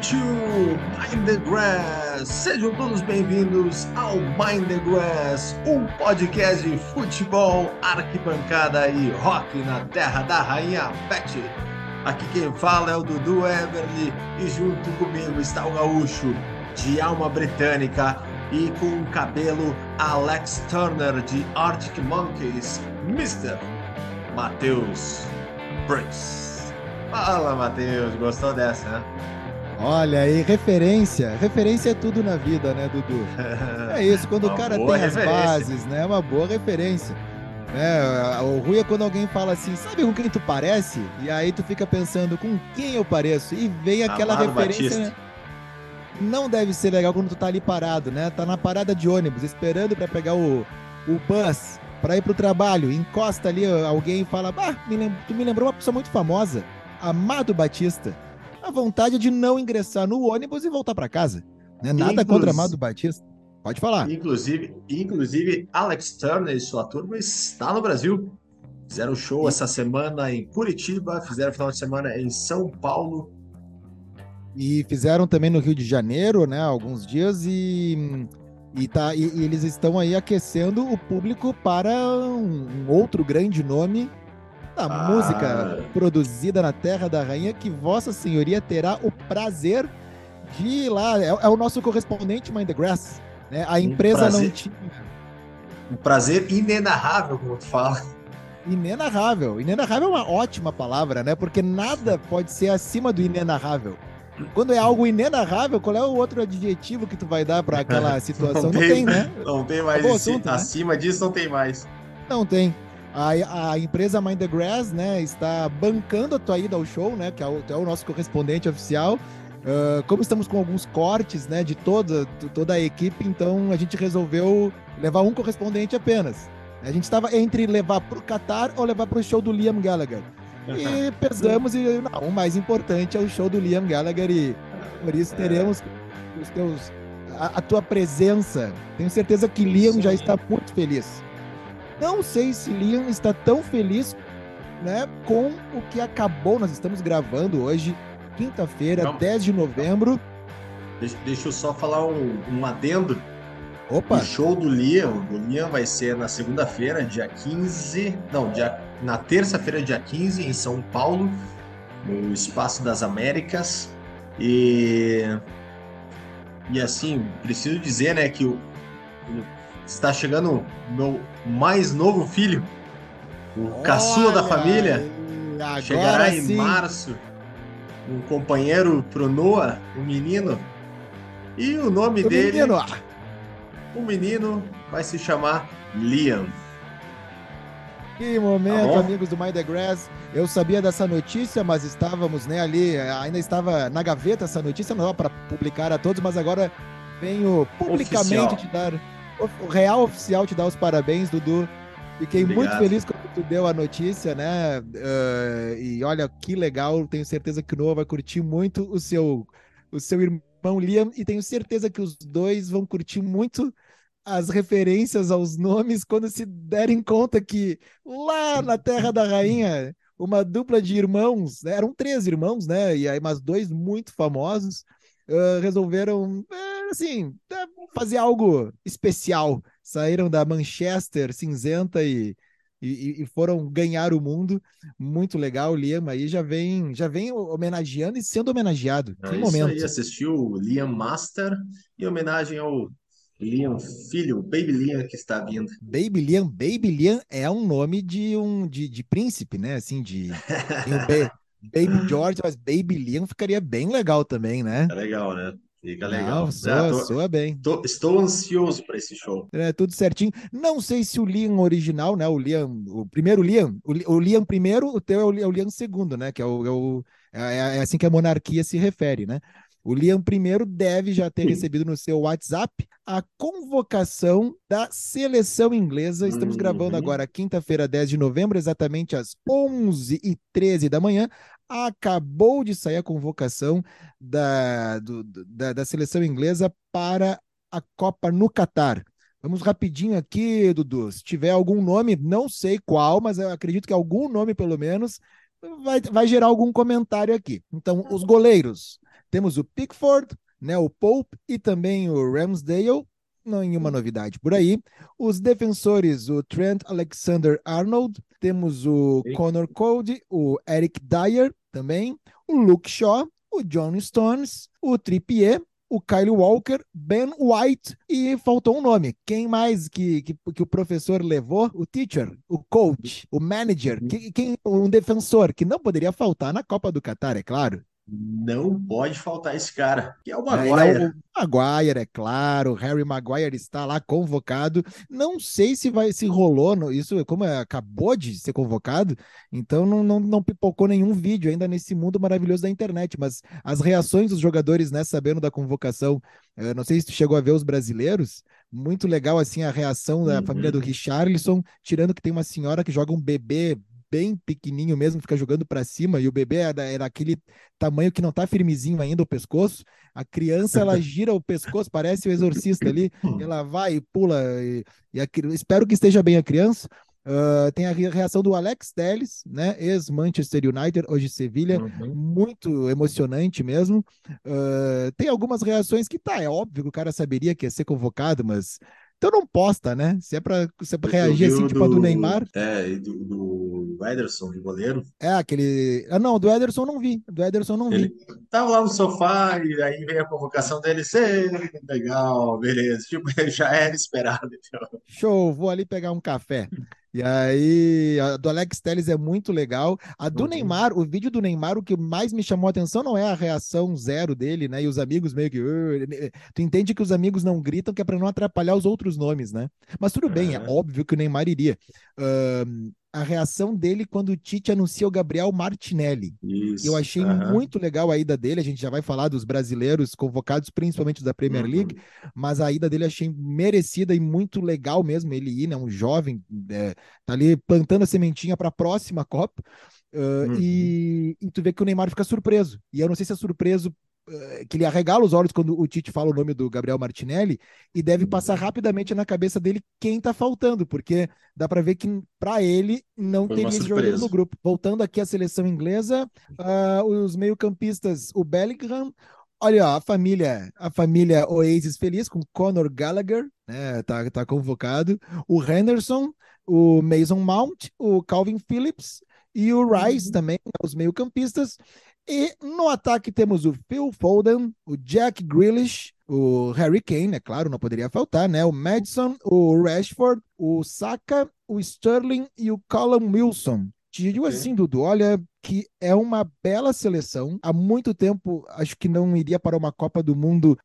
to Mind the Grass. Sejam todos bem-vindos ao Mind the Grass, um podcast de futebol, arquibancada e rock na terra da rainha Betty. Aqui quem fala é o Dudu Everly e junto comigo está o gaúcho de alma britânica e com um cabelo Alex Turner de Arctic Monkeys, Mr. Matheus Prince. Fala, Matheus, gostou dessa, né? Olha aí, referência. Referência é tudo na vida, né, Dudu? É isso, quando o cara tem as bases, né? É uma boa referência. É, o ruim é quando alguém fala assim, sabe com quem tu parece? E aí tu fica pensando, com quem eu pareço? E vem aquela Amado referência. Né? Não deve ser legal quando tu tá ali parado, né? Tá na parada de ônibus, esperando para pegar o, o bus para ir pro trabalho. Encosta ali alguém e fala, bah, me tu me lembrou uma pessoa muito famosa, Amado Batista a vontade de não ingressar no ônibus e voltar para casa. Né? Nada Inclusive, contra Amado Batista. Pode falar. Inclusive, inclusive, Alex Turner e sua turma está no Brasil. Fizeram show e... essa semana em Curitiba, fizeram final de semana em São Paulo. E fizeram também no Rio de Janeiro, né? Alguns dias e. E, tá, e, e eles estão aí aquecendo o público para um, um outro grande nome da ah. música produzida na Terra da Rainha que Vossa Senhoria terá o prazer de ir lá. É, é o nosso correspondente Mind the Grass. Né? A empresa um não tinha. Um prazer inenarrável, como tu fala. Inenarrável. Inenarrável é uma ótima palavra, né? Porque nada pode ser acima do inenarrável. Quando é algo inenarrável, qual é o outro adjetivo que tu vai dar para aquela situação? Não, não tem, né? Não tem mais. assunto, né? acima né? disso não tem mais. Não tem. A, a empresa Mind the Grass, né, está bancando a tua ida ao show, né, que é o, é o nosso correspondente oficial. Uh, como estamos com alguns cortes, né, de toda, toda a equipe, então a gente resolveu levar um correspondente apenas. A gente estava entre levar para o Qatar ou levar para o show do Liam Gallagher. E pesamos e não, o mais importante é o show do Liam Gallagher e por isso teremos os teus a, a tua presença. Tenho certeza que Liam já está muito feliz. Não sei se Liam está tão feliz né, com o que acabou. Nós estamos gravando hoje, quinta-feira, 10 de novembro. Deixa, deixa eu só falar um, um adendo. Opa! O show do Liam, do Liam vai ser na segunda-feira, dia 15. Não, dia, na terça-feira, dia 15, em São Paulo, no Espaço das Américas. E. E assim, preciso dizer, né, que o, está chegando meu mais novo filho, o Olha, caçula da família. Chegará em março. Um companheiro pro Noah, um menino. E o nome o dele. Menino. O menino vai se chamar Liam. Que momento, tá amigos do Mind the Grass. Eu sabia dessa notícia, mas estávamos né, ali, ainda estava na gaveta essa notícia, não para publicar a todos, mas agora venho publicamente Oficial. te dar o real oficial te dá os parabéns, Dudu. Fiquei Obrigado. muito feliz quando tu deu a notícia, né? Uh, e olha que legal, tenho certeza que o Noah vai curtir muito o seu, o seu irmão Liam, e tenho certeza que os dois vão curtir muito as referências aos nomes quando se derem conta que lá na Terra da Rainha, uma dupla de irmãos, né? eram três irmãos, né? E aí, mais dois muito famosos, uh, resolveram. Uh, assim, é, fazer algo especial. Saíram da Manchester cinzenta e, e, e, foram ganhar o mundo. Muito legal, Liam aí já vem, já vem homenageando e sendo homenageado. É que momento. Aí, assistiu o Liam Master em homenagem ao Liam Filho, Baby Liam que está vindo. Baby Liam, Baby Liam é um nome de um de, de príncipe, né? Assim, de Baby George, mas Baby Liam ficaria bem legal também, né? É legal, né? Fica legal. Não, soa, tô, soa bem. Tô, estou ansioso para esse show. É, tudo certinho. Não sei se o Liam original, né? O Liam, o primeiro Liam, o, o Liam primeiro, o teu é o, é o Liam segundo, né? Que é, o, é, o, é, é assim que a monarquia se refere, né? O Liam I deve já ter Sim. recebido no seu WhatsApp a convocação da seleção inglesa. Estamos uhum. gravando agora, quinta-feira, 10 de novembro, exatamente às 11h13 da manhã acabou de sair a convocação da, do, da, da seleção inglesa para a Copa no Catar. Vamos rapidinho aqui, Dudu. Se tiver algum nome, não sei qual, mas eu acredito que algum nome, pelo menos, vai, vai gerar algum comentário aqui. Então, os goleiros. Temos o Pickford, né, o Pope e também o Ramsdale, nenhuma novidade por aí. Os defensores, o Trent Alexander-Arnold, temos o Sim. Connor Cody, o Eric Dyer também, o Luke Shaw, o John Stones, o Trippier, o Kyle Walker, Ben White e faltou um nome. Quem mais que, que, que o professor levou? O teacher, o coach, o manager, uhum. que, quem, um defensor que não poderia faltar na Copa do Catar, é claro. Não pode faltar esse cara, que é o Maguire. É, o Maguire, é claro. Harry Maguire está lá convocado. Não sei se vai se rolou no, isso, como é, acabou de ser convocado, então não, não, não pipocou nenhum vídeo ainda nesse mundo maravilhoso da internet. Mas as reações dos jogadores, né, sabendo da convocação, eu não sei se tu chegou a ver os brasileiros. Muito legal assim a reação da uhum. família do Richarlison, tirando que tem uma senhora que joga um bebê bem pequenininho mesmo, fica jogando para cima, e o bebê era, era aquele tamanho que não tá firmezinho ainda o pescoço. A criança, ela gira o pescoço, parece o exorcista ali, ela vai e pula, e, e a, espero que esteja bem a criança. Uh, tem a reação do Alex Telles, né? Ex-Manchester United, hoje Sevilha, uhum. muito emocionante mesmo. Uh, tem algumas reações que tá, é óbvio que o cara saberia que ia ser convocado, mas então não posta, né? Se é pra, se é pra reagir assim, tipo do, a do Neymar. É, e do, do Ederson, de goleiro. É, aquele. Ah, não, do Ederson não vi. Do Ederson não Ele vi. Tava lá no sofá e aí veio a convocação dele. Legal, beleza. Tipo, já era esperado. Então. Show, vou ali pegar um café. E aí, a do Alex Telles é muito legal. A do uhum. Neymar, o vídeo do Neymar, o que mais me chamou a atenção não é a reação zero dele, né? E os amigos meio que. Uh, tu entende que os amigos não gritam, que é para não atrapalhar os outros nomes, né? Mas tudo bem, é óbvio que o Neymar iria. A reação dele quando o Tite anuncia o Gabriel Martinelli. Isso, eu achei muito legal a ida dele. A gente já vai falar dos brasileiros convocados, principalmente da Premier uhum. League, mas a ida dele achei merecida e muito legal mesmo. Ele ir, né? Um jovem, é, tá ali plantando a sementinha para a próxima Copa. Uh, uhum. e, e, tu vê que o Neymar fica surpreso. E eu não sei se é surpreso que ele arregala os olhos quando o Tite fala o nome do Gabriel Martinelli e deve passar rapidamente na cabeça dele quem tá faltando, porque dá para ver que para ele não Foi teria esse jogador no grupo. Voltando aqui à seleção inglesa, uh, os meio-campistas, o Bellingham, Olha, a família, a família Oasis feliz com Conor Gallagher, né? Tá, tá convocado. O Henderson, o Mason Mount, o Calvin Phillips e o Rice uhum. também, os meio-campistas. E no ataque temos o Phil Foden, o Jack Grealish, o Harry Kane, é claro, não poderia faltar, né? O Madison, o Rashford, o Saka, o Sterling e o Callum Wilson. Te digo assim, Dudu, olha, que é uma bela seleção. Há muito tempo acho que não iria para uma Copa do Mundo.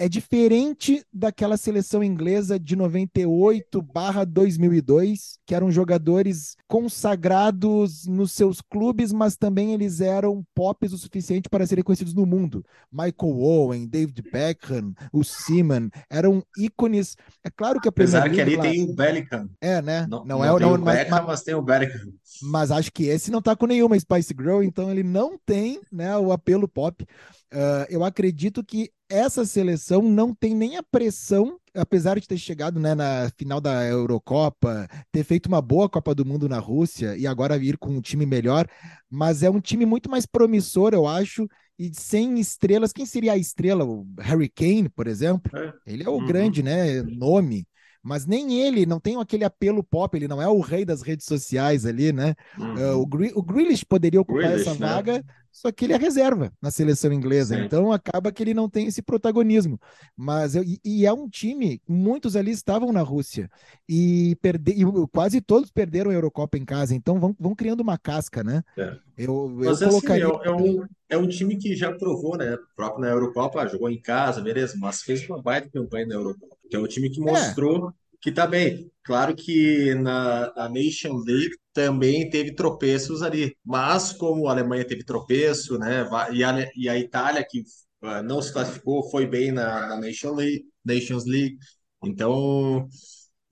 É diferente daquela seleção inglesa de 98/2002, que eram jogadores consagrados nos seus clubes, mas também eles eram pops o suficiente para serem conhecidos no mundo. Michael Owen, David Beckham, o Seaman, eram ícones. É claro que a Apesar Premier League, que ali tem o Bellingham. É, né? Não, não, não é o não, Beckham, mas, mas, tem o Bellingham. Mas acho que esse não tá com nenhuma Spice Girl, então ele não tem né, o apelo pop. Uh, eu acredito que essa seleção não tem nem a pressão, apesar de ter chegado né, na final da Eurocopa, ter feito uma boa Copa do Mundo na Rússia e agora vir com um time melhor, mas é um time muito mais promissor, eu acho, e sem estrelas. Quem seria a estrela? O Harry Kane, por exemplo? É. Ele é o uhum. grande né, nome mas nem ele não tem aquele apelo pop, ele não é o rei das redes sociais ali, né? Uhum. Uh, o, Gr o Grealish poderia ocupar Grealish, essa né? Só que ele é reserva na seleção inglesa, Sim. então acaba que ele não tem esse protagonismo. Mas eu, e, é um time, muitos ali estavam na Rússia e, perde, e quase todos perderam a Eurocopa em casa, então vão, vão criando uma casca, né? É. Eu, eu mas, assim, colocaria. É, é, um, é um time que já provou, né? Próprio na Eurocopa, jogou em casa, beleza, mas fez uma baita campanha na Eurocopa. Que é um time que é. mostrou é. que tá bem. Claro que na, na Nation League também teve tropeços ali, mas como a Alemanha teve tropeço, né? E a, e a Itália, que uh, não se classificou, foi bem na, na Nation League, Nations League. Então,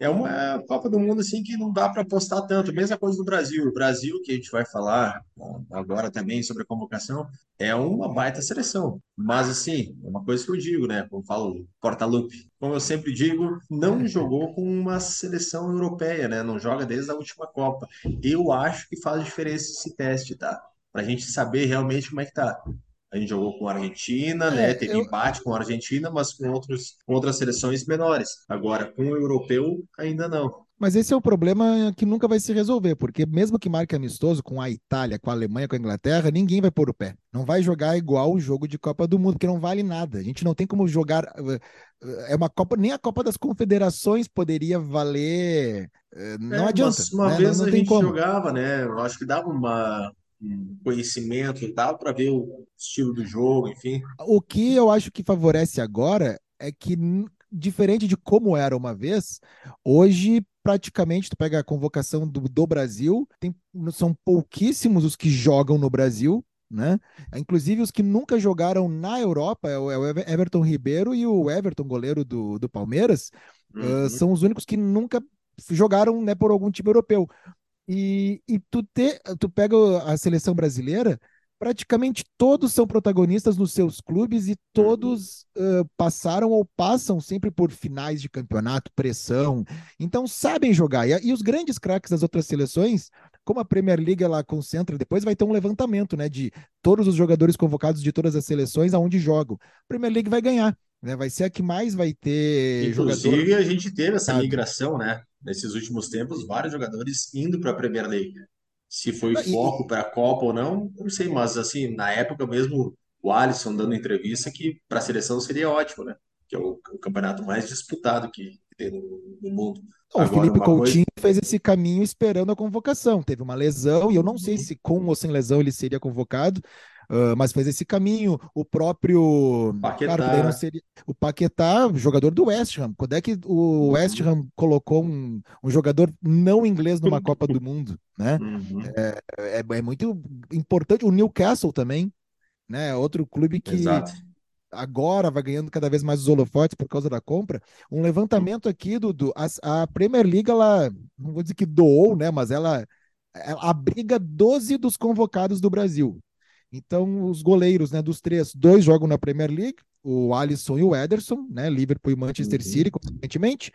é uma Copa do Mundo assim que não dá para apostar tanto. Mesma coisa do Brasil. O Brasil, que a gente vai falar agora também sobre a convocação, é uma baita seleção. Mas assim, é uma coisa que eu digo, né? Como falo, porta-lupe. Como eu sempre digo, não jogou com uma seleção europeia, né? Não joga desde a última Copa. Eu acho que faz diferença esse teste, tá? Para a gente saber realmente como é que tá. A gente jogou com a Argentina, né? É, Teve eu, empate com a Argentina, mas com outros, com outras seleções menores. Agora, com o europeu, ainda não. Mas esse é o problema que nunca vai se resolver, porque mesmo que marque amistoso com a Itália, com a Alemanha, com a Inglaterra, ninguém vai pôr o pé. Não vai jogar igual o jogo de Copa do Mundo, porque não vale nada. A gente não tem como jogar. Eh, é uma Copa, nem a Copa das Confederações poderia valer. Eh, não é, adianta. Uma, né? vez não, não a gente como. jogava, né? Eu acho que dava uma, conhecimento, dava para ver o estilo do jogo, enfim. O que eu acho que favorece agora é que diferente de como era uma vez, hoje praticamente tu pega a convocação do, do Brasil, tem, são pouquíssimos os que jogam no Brasil, né? Inclusive os que nunca jogaram na Europa, é o, é Everton Ribeiro e o Everton, goleiro do, do Palmeiras, uhum. uh, são os únicos que nunca jogaram né, por algum time europeu. E, e tu, te, tu pega a seleção brasileira, praticamente todos são protagonistas nos seus clubes e todos uh, passaram ou passam sempre por finais de campeonato, pressão. Então sabem jogar. E, e, os grandes craques das outras seleções, como a Premier League ela concentra, depois vai ter um levantamento, né, de todos os jogadores convocados de todas as seleções aonde jogam. A Premier League vai ganhar. Né, vai ser a que mais vai ter Inclusive, jogador... a gente teve essa migração, né? Nesses últimos tempos, vários jogadores indo para a Premier League. Se foi e, foco para a Copa ou não, não sei, mas assim, na época mesmo, o Alisson dando entrevista que para a seleção seria ótimo, né? Que é o, o campeonato mais disputado que, tem no, no mundo. o Felipe Coutinho coisa... fez esse caminho esperando a convocação. Teve uma lesão, e eu não sei uhum. se com ou sem lesão ele seria convocado, Uh, mas fez esse caminho. O próprio. Paquetá. Cara, seria... O Paquetá, jogador do West Ham. Quando é que o West Ham colocou um, um jogador não inglês numa Copa do Mundo? Né? Uhum. É, é, é, muito importante. O Newcastle também, né? Outro clube que. Exato. Agora vai ganhando cada vez mais os holofotes por causa da compra. Um levantamento aqui do, do a, a Premier League, ela não vou dizer que doou, né? Mas ela, ela abriga 12 dos convocados do Brasil. Então, os goleiros, né, dos três, dois jogam na Premier League, o Alisson e o Ederson, né, Liverpool e Manchester uhum. City, consequentemente.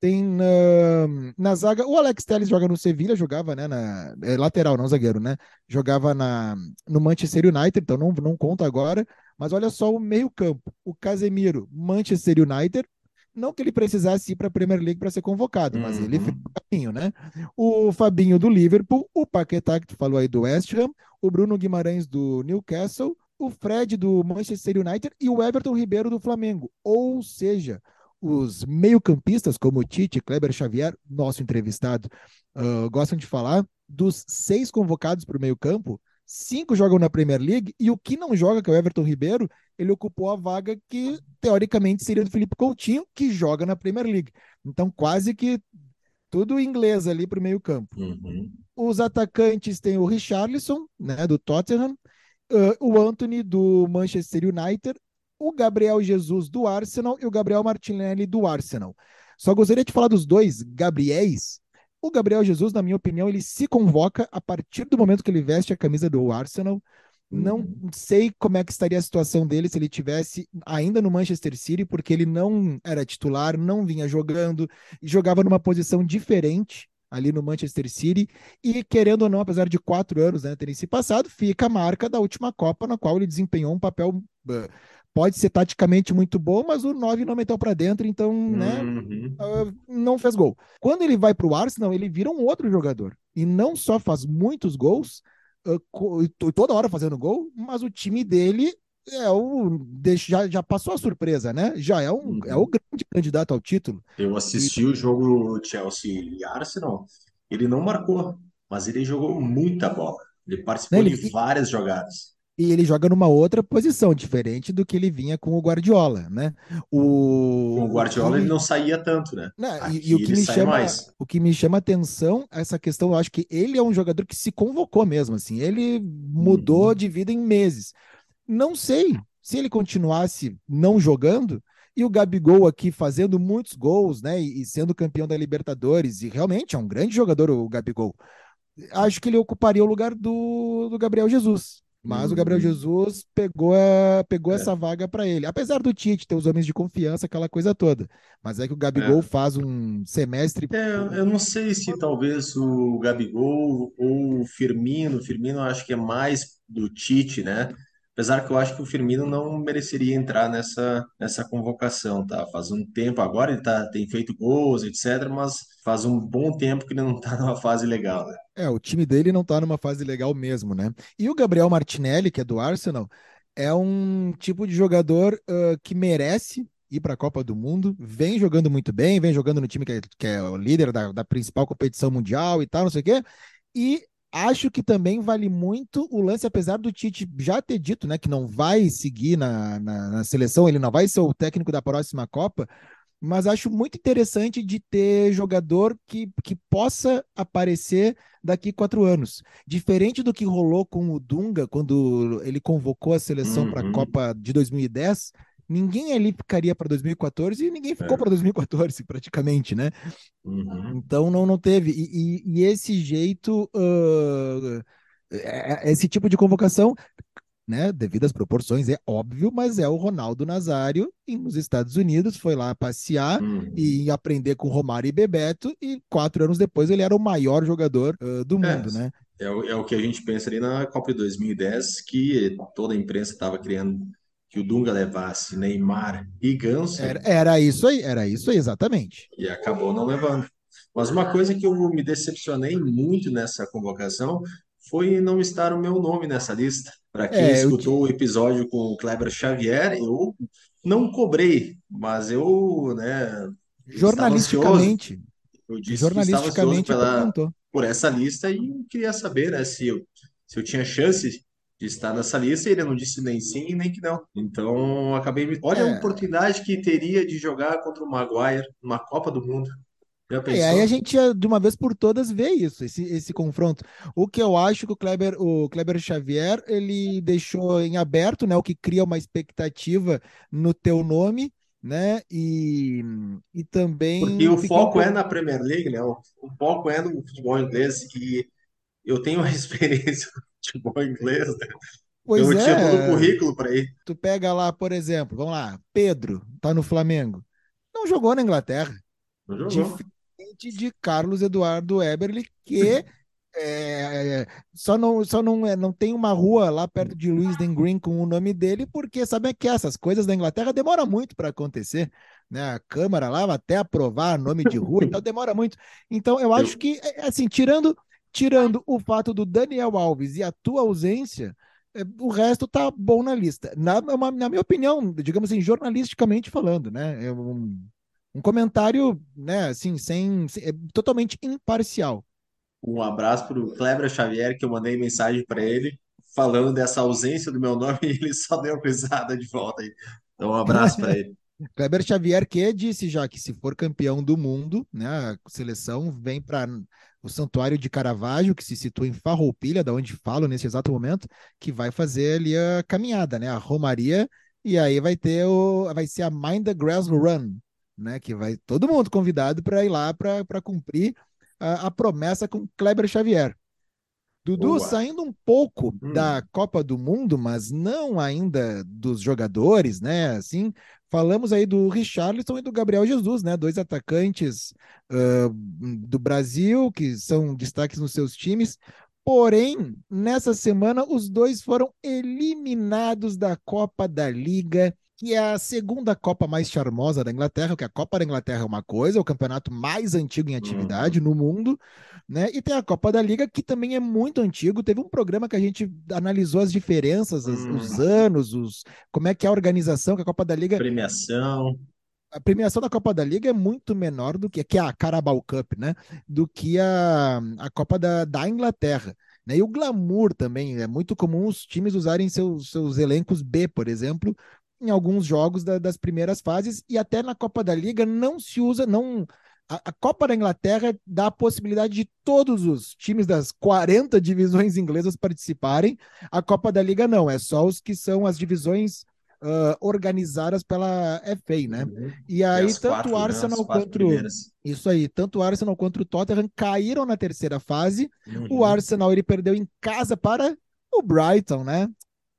Tem uh, na zaga, o Alex Telles joga no Sevilha, jogava, né, na é, lateral, não zagueiro, né? Jogava na, no Manchester United, então não, não conta agora. Mas olha só o meio-campo. O Casemiro, Manchester United, não que ele precisasse ir para a Premier League para ser convocado, mas ele fez o caminho, né? O Fabinho do Liverpool, o Paquetá, que tu falou aí do West Ham, o Bruno Guimarães do Newcastle, o Fred do Manchester United e o Everton Ribeiro do Flamengo. Ou seja, os meio-campistas, como o Tite, Kleber Xavier, nosso entrevistado, uh, gostam de falar, dos seis convocados para o meio-campo, cinco jogam na Premier League e o que não joga, que é o Everton Ribeiro, ele ocupou a vaga que teoricamente seria do Felipe Coutinho, que joga na Premier League. Então, quase que tudo inglês ali para o meio-campo. Uhum. Os atacantes têm o Richarlison, né, do Tottenham, uh, o Anthony do Manchester United, o Gabriel Jesus do Arsenal e o Gabriel Martinelli do Arsenal. Só gostaria de falar dos dois Gabriéis, o Gabriel Jesus, na minha opinião, ele se convoca a partir do momento que ele veste a camisa do Arsenal. Não uhum. sei como é que estaria a situação dele se ele tivesse ainda no Manchester City, porque ele não era titular, não vinha jogando, jogava numa posição diferente ali no Manchester City. E querendo ou não, apesar de quatro anos né, terem se passado, fica a marca da última Copa, na qual ele desempenhou um papel pode ser taticamente muito bom, mas o 9 não meteu para dentro, então, né, uhum. uh, não fez gol. Quando ele vai para o Arsenal, ele vira um outro jogador. E não só faz muitos gols, uh, toda hora fazendo gol, mas o time dele é o já, já passou a surpresa, né? Já é, um, uhum. é o grande candidato ao título. Eu assisti e... o jogo Chelsea e Arsenal, ele não marcou, mas ele jogou muita bola. Ele participou ele... de várias jogadas e ele joga numa outra posição, diferente do que ele vinha com o Guardiola, né? O, com o Guardiola ele não saía tanto, né? Não, e, e, o que me chama, mais. o que me chama atenção essa questão, eu acho que ele é um jogador que se convocou mesmo, assim, ele mudou uhum. de vida em meses. Não sei se ele continuasse não jogando e o Gabigol aqui fazendo muitos gols, né? E, e sendo campeão da Libertadores e realmente é um grande jogador o Gabigol. Acho que ele ocuparia o lugar do, do Gabriel Jesus mas o Gabriel uhum. Jesus pegou, a, pegou é. essa vaga para ele. Apesar do Tite ter os homens de confiança, aquela coisa toda. Mas é que o Gabigol é. faz um semestre. É, eu não sei se talvez o Gabigol ou o Firmino. Firmino acho que é mais do Tite, né? Apesar que eu acho que o Firmino não mereceria entrar nessa, nessa convocação, tá? Faz um tempo agora, ele tá, tem feito gols, etc., mas faz um bom tempo que ele não tá numa fase legal, né? É, o time dele não tá numa fase legal mesmo, né? E o Gabriel Martinelli, que é do Arsenal, é um tipo de jogador uh, que merece ir para a Copa do Mundo, vem jogando muito bem, vem jogando no time que é, que é o líder da, da, principal competição mundial e tal, não sei o quê. E acho que também vale muito o lance, apesar do Tite já ter dito né, que não vai seguir na, na, na seleção, ele não vai ser o técnico da próxima Copa, mas acho muito interessante de ter jogador que, que possa aparecer daqui quatro anos. Diferente do que rolou com o Dunga, quando ele convocou a seleção uhum. para a Copa de 2010, ninguém ali ficaria para 2014 e ninguém ficou é. para 2014, praticamente, né? Uhum. Então não, não teve. E, e, e esse jeito, uh, esse tipo de convocação, né? Devido às proporções, é óbvio, mas é o Ronaldo Nazário nos Estados Unidos, foi lá passear uhum. e aprender com Romário e Bebeto, e quatro anos depois ele era o maior jogador uh, do mundo, é. né? É o, é o que a gente pensa ali na Copa de 2010, que toda a imprensa estava criando que o Dunga levasse Neymar e Ganso. Era, era isso aí, era isso aí, exatamente. E acabou não levando. Mas uma coisa que eu me decepcionei muito nessa convocação foi não estar o meu nome nessa lista. Para quem é, escutou o episódio com o Kleber Xavier, eu não cobrei, mas eu, né, jornalisticamente, eu disse jornalisticamente que estava pela, por essa lista e queria saber, né, se eu, se eu tinha chance de estar nessa lista, e ele não disse nem sim nem que não. Então, acabei me. Olha é. a oportunidade que teria de jogar contra o Maguire numa Copa do Mundo. Já pensou? É, aí a gente, de uma vez por todas, vê isso, esse, esse confronto. O que eu acho que o Kleber, o Kleber Xavier, ele deixou em aberto, né? O que cria uma expectativa no teu nome, né? E, e também. Porque o foco um... é na Premier League, né? O, o foco é no futebol inglês, e eu tenho uma experiência futebol inglês, né? Pois eu é. tinha todo o currículo para ir. Tu pega lá, por exemplo, vamos lá, Pedro, tá no Flamengo. Não jogou na Inglaterra. Não jogou. Diferente de Carlos Eduardo Eberle, que é, só não, só não, é, não tem uma rua lá perto de Lewisden Green com o nome dele, porque sabe que essas coisas da Inglaterra demora muito para acontecer. Né? A Câmara lá até aprovar nome de rua, então demora muito. Então eu acho que, é, assim, tirando tirando o fato do Daniel Alves e a tua ausência, é, o resto tá bom na lista. Na, na minha opinião, digamos assim, jornalisticamente falando, né? É um, um comentário, né, assim, sem, sem é totalmente imparcial. Um abraço para o Kleber Xavier, que eu mandei mensagem para ele falando dessa ausência do meu nome e ele só deu risada de volta aí. Então, um abraço para ele. Kleber Xavier que disse já que se for campeão do mundo, né, a seleção vem para o Santuário de Caravaggio, que se situa em Farroupilha, da onde falo nesse exato momento, que vai fazer ali a caminhada, né? A Romaria, e aí vai ter o. Vai ser a Mind the Grass Run, né? Que vai todo mundo convidado para ir lá para cumprir a, a, promessa com Kleber Xavier. Dudu, saindo um pouco hum. da Copa do Mundo, mas não ainda dos jogadores, né? Assim, falamos aí do Richarlison e do Gabriel Jesus, né? Dois atacantes uh, do Brasil que são destaques nos seus times. Porém, nessa semana, os dois foram eliminados da Copa da Liga que é a segunda Copa mais charmosa da Inglaterra, porque a Copa da Inglaterra é uma coisa, é o campeonato mais antigo em atividade uhum. no mundo, né? E tem a Copa da Liga, que também é muito antigo. Teve um programa que a gente analisou as diferenças, uhum. os anos, os, como é que é a organização, que a Copa da Liga. Premiação a premiação da Copa da Liga é muito menor do que, que a Carabao Cup, né? Do que a, a Copa da, da Inglaterra. Né? E o glamour também. É muito comum os times usarem seus, seus elencos B, por exemplo, em alguns jogos da, das primeiras fases e até na Copa da Liga não se usa, não a, a, Copa da Inglaterra dá a possibilidade de todos os times das 40 divisões inglesas participarem. A Copa da Liga não, é só os que são as divisões uh, organizadas pela FA, né? Uhum. E aí e tanto o né, Arsenal né? quanto primeiras. isso aí, tanto o Arsenal quanto o Tottenham caíram na terceira fase. Uhum. O Arsenal ele perdeu em casa para o Brighton, né?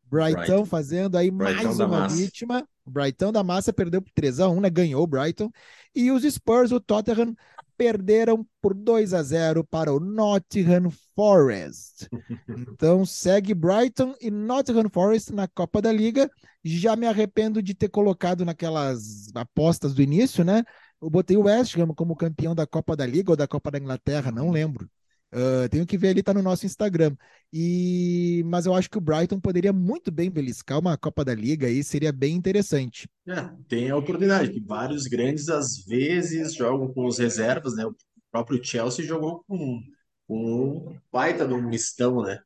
Brighton, Brighton. fazendo aí Brighton mais uma massa. vítima. O Brighton da massa perdeu por 3x1, né? Ganhou o Brighton. E os Spurs, o Tottenham, perderam por 2 a 0 para o Nottingham Forest. Então segue Brighton e Nottingham Forest na Copa da Liga. Já me arrependo de ter colocado naquelas apostas do início, né? Eu botei o West Ham como campeão da Copa da Liga ou da Copa da Inglaterra, não lembro. Uh, tenho que ver ali, tá no nosso Instagram. E mas eu acho que o Brighton poderia muito bem beliscar uma Copa da Liga e seria bem interessante. É, tem a oportunidade, que vários grandes às vezes jogam com os reservas, né? O próprio Chelsea jogou com, com um baita de um mistão, né?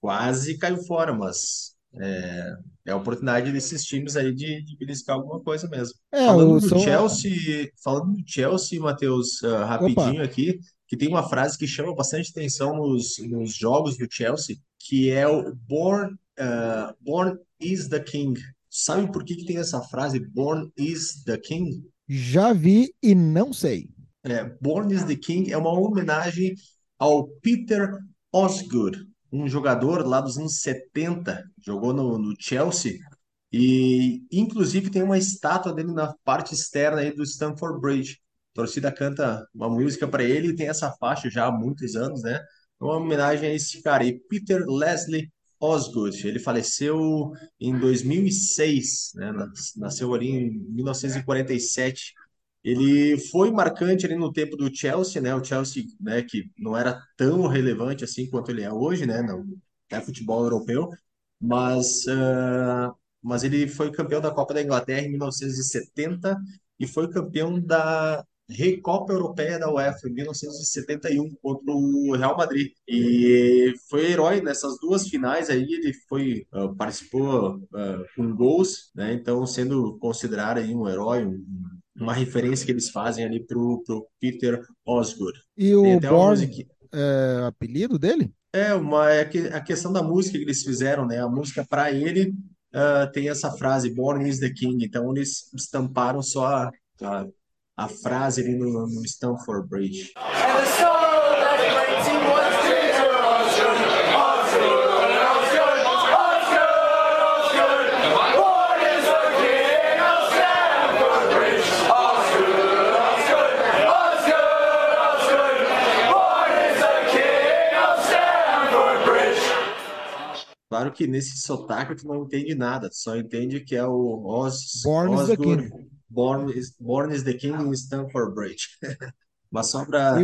Quase caiu fora, mas é, é a oportunidade desses times aí de, de beliscar alguma coisa mesmo. É, falando do São... Chelsea, falando do Chelsea, Matheus, uh, rapidinho Opa. aqui, que tem uma frase que chama bastante atenção nos, nos jogos do Chelsea, que é o Born, uh, Born is the King. Sabe por que, que tem essa frase, Born is the King? Já vi e não sei. É, Born is the King é uma homenagem ao Peter Osgood, um jogador lá dos anos 70, jogou no, no Chelsea, e inclusive tem uma estátua dele na parte externa aí do Stamford Bridge torcida canta uma música para ele e tem essa faixa já há muitos anos, né? Uma homenagem a esse cara aí, Peter Leslie Osgood. Ele faleceu em 2006, né? Nasceu ali em 1947. Ele foi marcante ali no tempo do Chelsea, né? O Chelsea, né, que não era tão relevante assim quanto ele é hoje, né? Não é futebol europeu, mas uh, mas ele foi campeão da Copa da Inglaterra em 1970 e foi campeão da Recopa Europeia da UEFA em 1971 contra o Real Madrid e foi herói nessas duas finais aí ele foi uh, participou uh, com gols né então sendo considerado aí um herói um, uma referência que eles fazem ali pro, pro Peter Osgood. E o Born é apelido dele? É uma é a questão da música que eles fizeram né? A música para ele uh, tem essa frase Born is the King então eles estamparam só a, a a frase ali no, no Stamford Bridge. Claro que nesse sotaque tu não entende nada, só entende que é o Os, Born Osgood. Born is, Born is the King in Stamford Bridge. Mas só para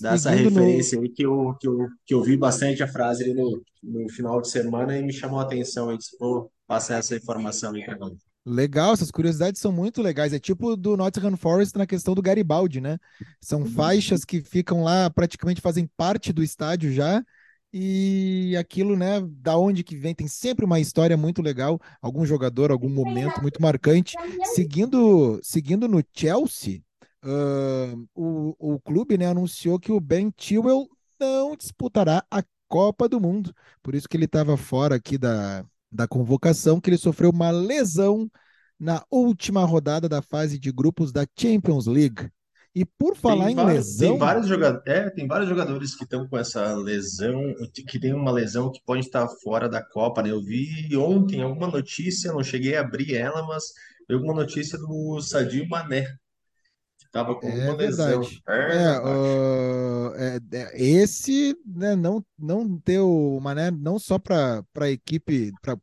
dar essa referência no... aí, que eu, que, eu, que eu vi bastante a frase ali no, no final de semana e me chamou a atenção. E disse, vou passar essa informação aí para Legal, essas curiosidades são muito legais. É tipo do Nottingham Forest na questão do Garibaldi, né? São uhum. faixas que ficam lá, praticamente fazem parte do estádio já, e aquilo, né, da onde que vem, tem sempre uma história muito legal, algum jogador, algum momento muito marcante. Seguindo, seguindo no Chelsea, uh, o, o clube, né, anunciou que o Ben Chilwell não disputará a Copa do Mundo, por isso que ele estava fora aqui da, da convocação, que ele sofreu uma lesão na última rodada da fase de grupos da Champions League. E por falar tem em vários, lesão. Tem vários, jogadores, é, tem vários jogadores que estão com essa lesão, que tem uma lesão que pode estar fora da Copa, né? Eu vi ontem alguma notícia, não cheguei a abrir ela, mas vi alguma notícia do Sadio Mané, que estava com é uma lesão. É, uh, é, é, esse, né, não, não ter o Mané, não só para a equipe, para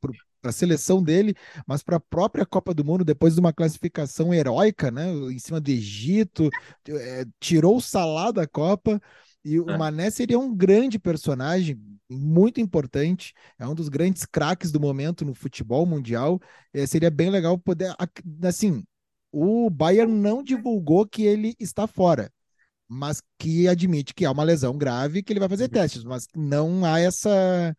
a seleção dele, mas para a própria Copa do Mundo, depois de uma classificação heróica, né, em cima do Egito, é, tirou o Salah da Copa. E o é. Mané seria um grande personagem, muito importante, é um dos grandes craques do momento no futebol mundial. É, seria bem legal poder. Assim, o Bayern não divulgou que ele está fora, mas que admite que há uma lesão grave que ele vai fazer uhum. testes, mas não há essa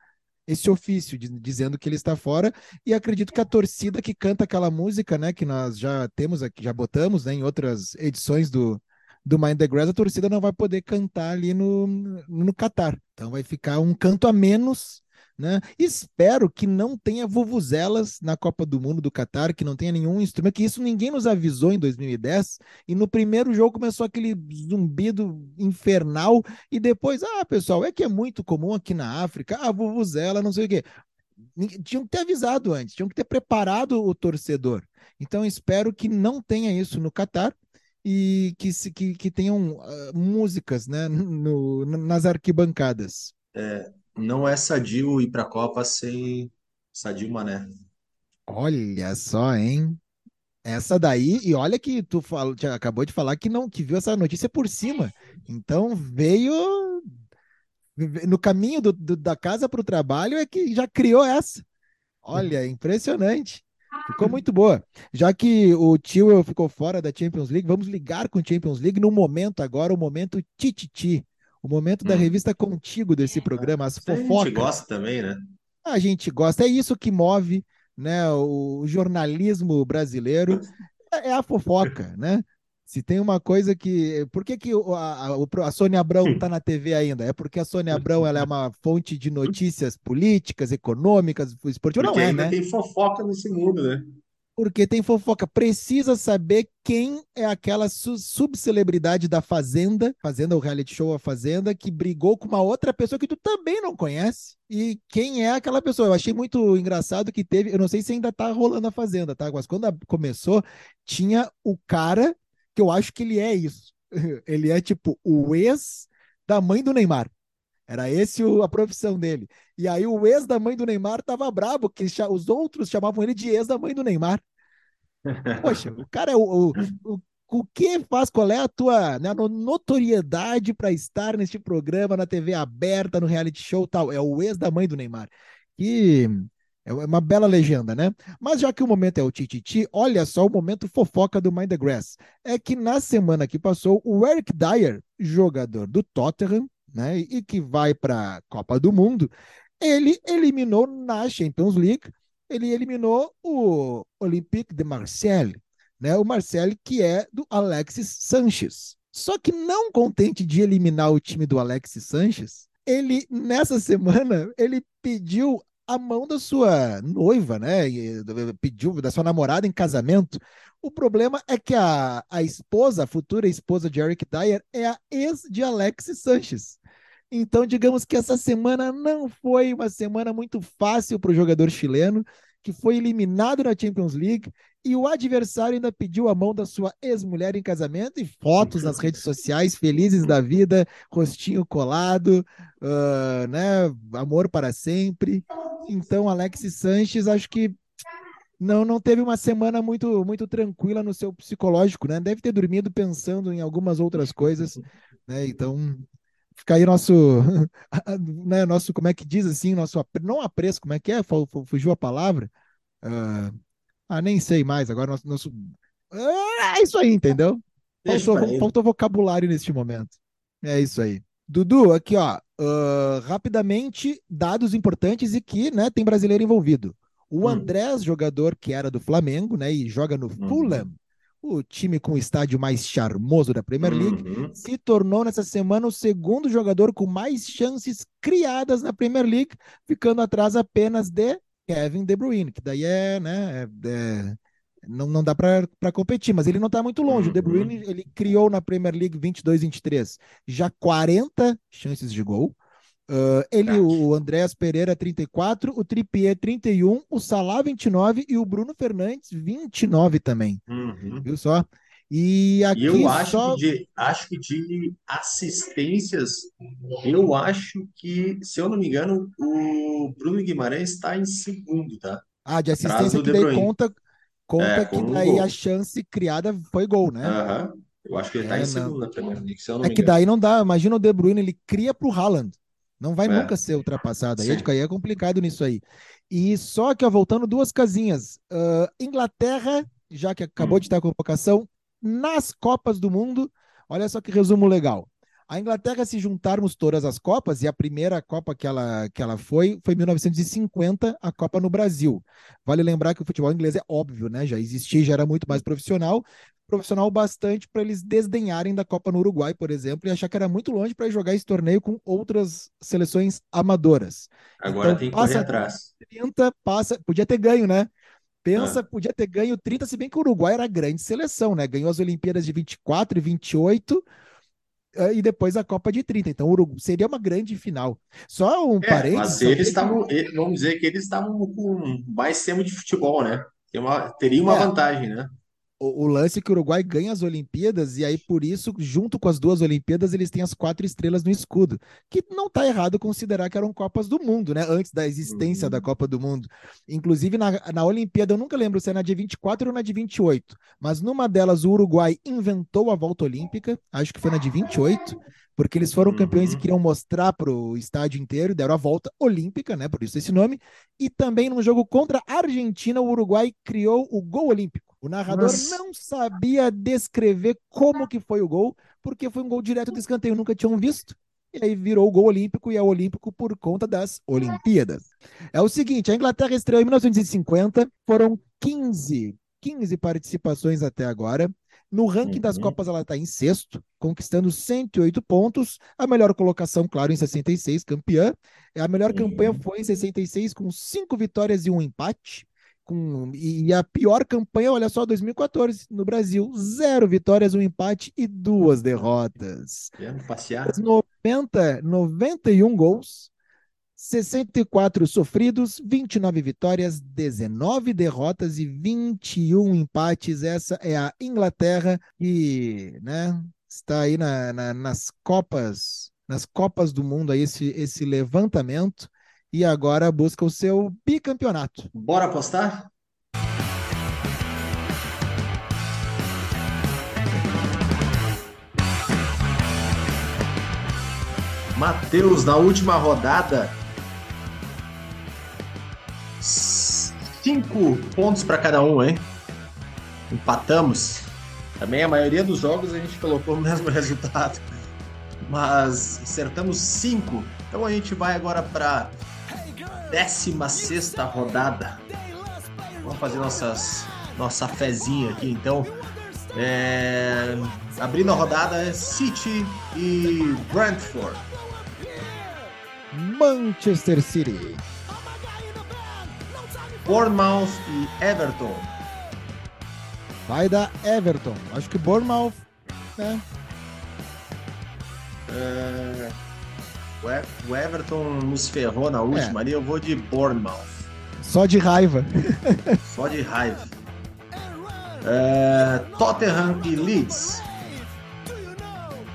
esse ofício de, dizendo que ele está fora e acredito que a torcida que canta aquela música, né, que nós já temos aqui, já botamos, né, em outras edições do do Mind the Grass, a torcida não vai poder cantar ali no no Catar. Então vai ficar um canto a menos né? Espero que não tenha vuvuzelas na Copa do Mundo do Catar, que não tenha nenhum instrumento, que isso ninguém nos avisou em 2010. E no primeiro jogo começou aquele zumbido infernal. E depois, ah, pessoal, é que é muito comum aqui na África, a vuvuzela, não sei o quê. Tinham que ter avisado antes, tinham que ter preparado o torcedor. Então, espero que não tenha isso no Catar e que, que, que tenham uh, músicas né, no, nas arquibancadas. É, não é sadio ir para a Copa sem Sadio Mané. Olha só, hein? Essa daí, e olha que tu fal, acabou de falar que não que viu essa notícia por cima. Então veio no caminho do, do, da casa para o trabalho é que já criou essa. Olha, impressionante. Ficou muito boa. Já que o tio ficou fora da Champions League, vamos ligar com a Champions League no momento agora, o momento Tititi. O momento hum. da revista Contigo desse programa, as fofocas. A gente gosta também, né? A gente gosta. É isso que move né, o jornalismo brasileiro. É, é a fofoca, né? Se tem uma coisa que. Por que, que a, a, a Sônia Abrão está na TV ainda? É porque a Sônia Abrão ela é uma fonte de notícias políticas, econômicas, esportivas. Não é, ainda né? tem fofoca nesse mundo, né? Porque tem fofoca. Precisa saber quem é aquela su subcelebridade da Fazenda, Fazenda, o reality show A Fazenda, que brigou com uma outra pessoa que tu também não conhece. E quem é aquela pessoa? Eu achei muito engraçado que teve. Eu não sei se ainda tá rolando a Fazenda, tá? Mas quando começou, tinha o cara que eu acho que ele é isso. Ele é tipo o ex da mãe do Neymar. Era esse a profissão dele. E aí o ex da mãe do Neymar tava brabo, que os outros chamavam ele de ex da mãe do Neymar. Poxa, o cara, o, o, o, o que faz, qual é a tua né, notoriedade para estar neste programa, na TV aberta, no reality show tal? É o ex da mãe do Neymar. E é uma bela legenda, né? Mas já que o momento é o Tititi, olha só o momento fofoca do Mind the Grass. É que na semana que passou, o Eric Dyer, jogador do Tottenham, né, e que vai para a Copa do Mundo, ele eliminou na Champions League, ele eliminou o Olympique de Marseille, né, o Marseille que é do Alexis Sanches. Só que não contente de eliminar o time do Alexis Sanches, ele nessa semana ele pediu a mão da sua noiva, né? Pediu da sua namorada em casamento. O problema é que a, a esposa, a futura esposa de Eric Dyer, é a ex de Alexis Sanches. Então, digamos que essa semana não foi uma semana muito fácil para o jogador chileno, que foi eliminado na Champions League e o adversário ainda pediu a mão da sua ex-mulher em casamento e fotos nas redes sociais, felizes da vida, rostinho colado, uh, né? Amor para sempre. Então, Alexis Sanches, acho que não, não teve uma semana muito, muito tranquila no seu psicológico, né? Deve ter dormido pensando em algumas outras coisas, né? Então, fica aí nosso, né? Nosso, como é que diz assim, nosso não apreço, como é que é? Fugiu a palavra? Uh, ah, nem sei mais. Agora nosso, nosso... É isso aí, entendeu? Faltou, faltou vocabulário neste momento. É isso aí. Dudu, aqui ó, uh, rapidamente, dados importantes e que né, tem brasileiro envolvido. O hum. Andrés, jogador que era do Flamengo, né, e joga no uhum. Fulham, o time com o estádio mais charmoso da Premier League, uhum. se tornou nessa semana o segundo jogador com mais chances criadas na Premier League, ficando atrás apenas de Kevin De Bruyne, que daí é, né, é, é não, não dá para competir, mas ele não está muito longe. Uhum. O De uhum. Bruyne ele criou na Premier League 22-23 já 40 chances de gol. Uh, ele, o Andréas Pereira, 34, o Trippier, 31, o Salah, 29 e o Bruno Fernandes, 29 também. Uhum. Viu só? E aqui eu acho, só... que de, acho que de assistências, eu acho que, se eu não me engano, o Bruno Guimarães está em segundo, tá? Ah, de assistência que daí conta, conta é, que daí a chance criada foi gol, né? Uhum. Eu acho que ele está é, em segundo na Premier League, se eu não É me que daí não dá, imagina o De Bruyne, ele cria para o Haaland. Não vai é. nunca ser ultrapassado. Aí, aí é complicado nisso aí. E só que, ó, voltando duas casinhas. Uh, Inglaterra, já que acabou hum. de estar a convocação, nas Copas do Mundo, olha só que resumo legal. A Inglaterra, se juntarmos todas as Copas, e a primeira Copa que ela, que ela foi, foi em 1950, a Copa no Brasil. Vale lembrar que o futebol inglês é óbvio, né? Já existia, já era muito mais profissional, profissional bastante para eles desdenharem da Copa no Uruguai, por exemplo, e achar que era muito longe para jogar esse torneio com outras seleções amadoras. Agora então, tem que correr atrás. 30, passa, podia ter ganho, né? Pensa, ah. podia ter ganho 30, se bem que o Uruguai era grande seleção, né? Ganhou as Olimpíadas de 24 e 28 eh, e depois a Copa de 30. Então, seria uma grande final. Só um é, parênteses. Mas eles estavam, vamos dizer que eles estavam com mais tempo de futebol, né? Uma, teria uma é, vantagem, né? O, o, lance é que o Uruguai ganha as Olimpíadas, e aí por isso, junto com as duas Olimpíadas, eles têm as quatro estrelas no escudo. Que não está errado considerar que eram Copas do Mundo, né? Antes da existência uhum. da Copa do Mundo. Inclusive, na, na Olimpíada, eu nunca lembro se é na de 24 ou na de 28, mas numa delas o Uruguai inventou a volta olímpica, acho que foi na de 28 porque eles foram campeões e uhum. queriam mostrar para o estádio inteiro, deram a volta olímpica, né? Por isso esse nome. E também no jogo contra a Argentina, o Uruguai criou o gol olímpico. O narrador Nossa. não sabia descrever como que foi o gol, porque foi um gol direto do escanteio, nunca tinham visto. E aí virou o gol olímpico e é olímpico por conta das Olimpíadas. É o seguinte, a Inglaterra estreou em 1950, foram 15, 15 participações até agora. No ranking uhum. das Copas, ela está em sexto, conquistando 108 pontos. A melhor colocação, claro, em 66, campeã. A melhor uhum. campanha foi em 66, com cinco vitórias e um empate. Com, e a pior campanha, olha só, 2014, no Brasil, zero vitórias, um empate e duas derrotas. Querendo passear. 90, 91 gols, 64 sofridos, 29 vitórias, 19 derrotas e 21 empates. Essa é a Inglaterra que né, está aí na, na, nas Copas, nas Copas do Mundo, aí esse, esse levantamento e agora busca o seu bicampeonato. Bora apostar? Matheus, na última rodada, Cinco pontos para cada um, hein? Empatamos. Também a maioria dos jogos a gente colocou o mesmo resultado. Mas acertamos cinco. Então a gente vai agora para 16 rodada. Vamos fazer nossas, nossa fezinha aqui então. É, abrindo a rodada é City e Brentford. Manchester City. Bournemouth e Everton. Vai dar Everton. Acho que Bournemouth, né? É... O Everton nos ferrou na última é. ali, eu vou de Bournemouth. Só de raiva. Só de raiva. É... Tottenham e Leeds.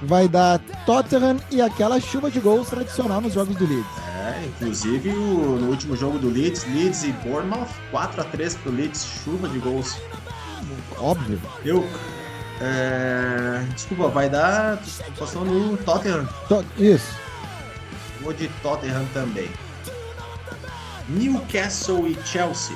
Vai dar Tottenham e aquela chuva de gols tradicional nos jogos do Leeds. É, inclusive o, no último jogo do Leeds, Leeds e Bournemouth, 4 a 3 pro Leeds, chuva de gols. Óbvio. Eu. É, desculpa, vai dar. Passou no Tottenham. To isso. Vou de Tottenham também. Newcastle e Chelsea.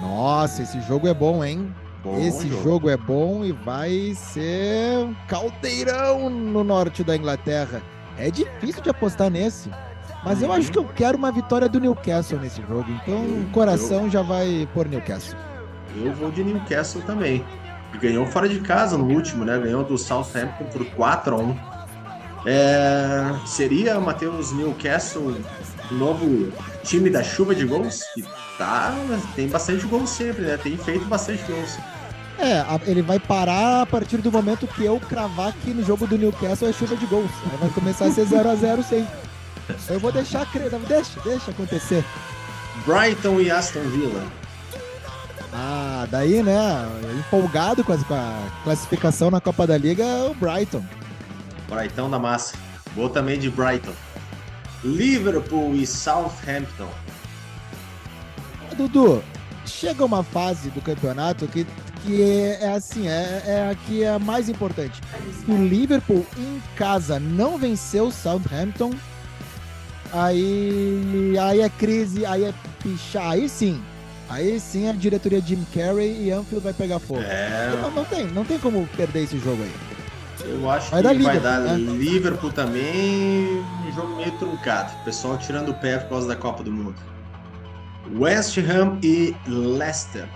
Nossa, esse jogo é bom, hein? Bom esse jogo. jogo é bom e vai ser um caldeirão no norte da Inglaterra. É difícil de apostar nesse. Mas eu acho que eu quero uma vitória do Newcastle nesse jogo. Então o coração eu, já vai por Newcastle. Eu vou de Newcastle também. Ganhou fora de casa no último, né? Ganhou do Southampton por 4 a 1 é... Seria, Matheus, Newcastle o novo time da chuva de gols? Que tá, tem bastante gols sempre, né? Tem feito bastante gols. É, ele vai parar a partir do momento que eu cravar que no jogo do Newcastle é chuva de gols. Aí vai começar a ser 0x0 sempre. Eu vou deixar crer, deixa, deixa acontecer. Brighton e Aston Villa. Ah, daí, né? Empolgado com a, com a classificação na Copa da Liga, o Brighton. Brighton da massa. Vou também de Brighton. Liverpool e Southampton. Dudu, chega uma fase do campeonato que que é, assim, é, é a que é a mais importante. O Liverpool em casa não venceu o Southampton, aí, aí é crise, aí é pichar, aí sim. Aí sim a diretoria Jim Carrey e Anfield vai pegar fogo. É... Não, não, tem, não tem como perder esse jogo aí. Eu acho vai que dar vai dar né? Liverpool também, um jogo meio truncado. O pessoal tirando o pé por causa da Copa do Mundo. West Ham e Leicester.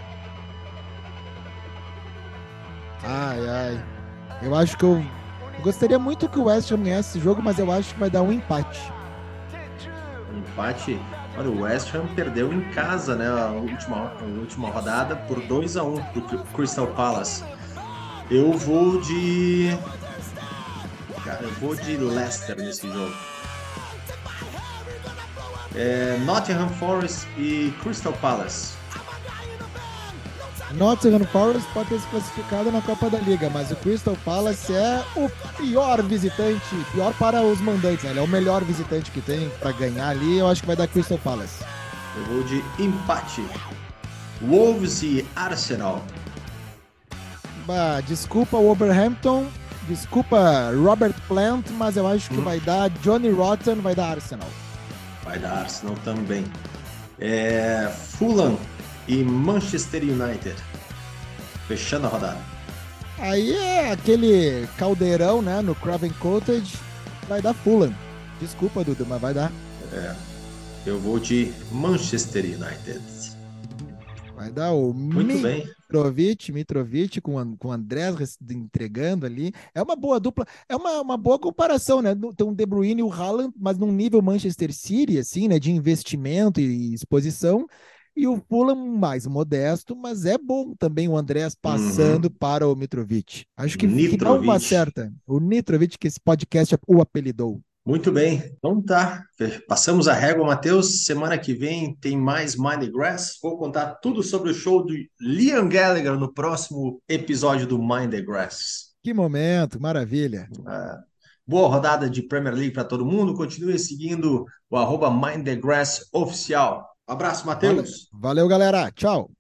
Ai, ai. Eu acho que eu, eu gostaria muito que o West Ham ganhasse esse jogo, mas eu acho que vai dar um empate. Um empate? Olha, o West Ham perdeu em casa, né? A última, a última rodada por 2 a 1 um pro Crystal Palace. Eu vou de. Eu vou de Leicester nesse jogo. É, Nottingham Forest e Crystal Palace. Nottingham Forest pode ter se classificado na Copa da Liga, mas o Crystal Palace é o pior visitante, pior para os mandantes, né? Ele é o melhor visitante que tem para ganhar ali, eu acho que vai dar Crystal Palace. Eu vou de empate. Wolves e Arsenal. Bah, desculpa Wolverhampton, desculpa Robert Plant, mas eu acho que hum. vai dar Johnny Rotten, vai dar Arsenal. Vai dar Arsenal também. É, Fulham e Manchester United. Fechando a rodada. Aí é aquele caldeirão, né, no Craven Cottage, vai dar Fulham. Desculpa, Duda, mas vai dar. É. Eu vou de Manchester United. Vai dar o Muito Mitrovic, bem. Mitrovic com, com o Andrés entregando ali. É uma boa dupla, é uma, uma boa comparação, né? Tem o De Bruyne e o Haaland, mas num nível Manchester City, assim, né? De investimento e exposição. E o Fulham mais modesto, mas é bom também o Andrés passando uhum. para o Mitrovic. Acho que, que não uma certa. O Mitrovic que esse podcast o apelidou. Muito bem, então tá. Passamos a régua, Matheus. Semana que vem tem mais Mind Grass. Vou contar tudo sobre o show do Liam Gallagher no próximo episódio do Mind the Grass. Que momento, maravilha. É. Boa rodada de Premier League para todo mundo. Continue seguindo o arroba Mind the Grass oficial. Abraço, Matheus. Valeu, valeu, galera. Tchau.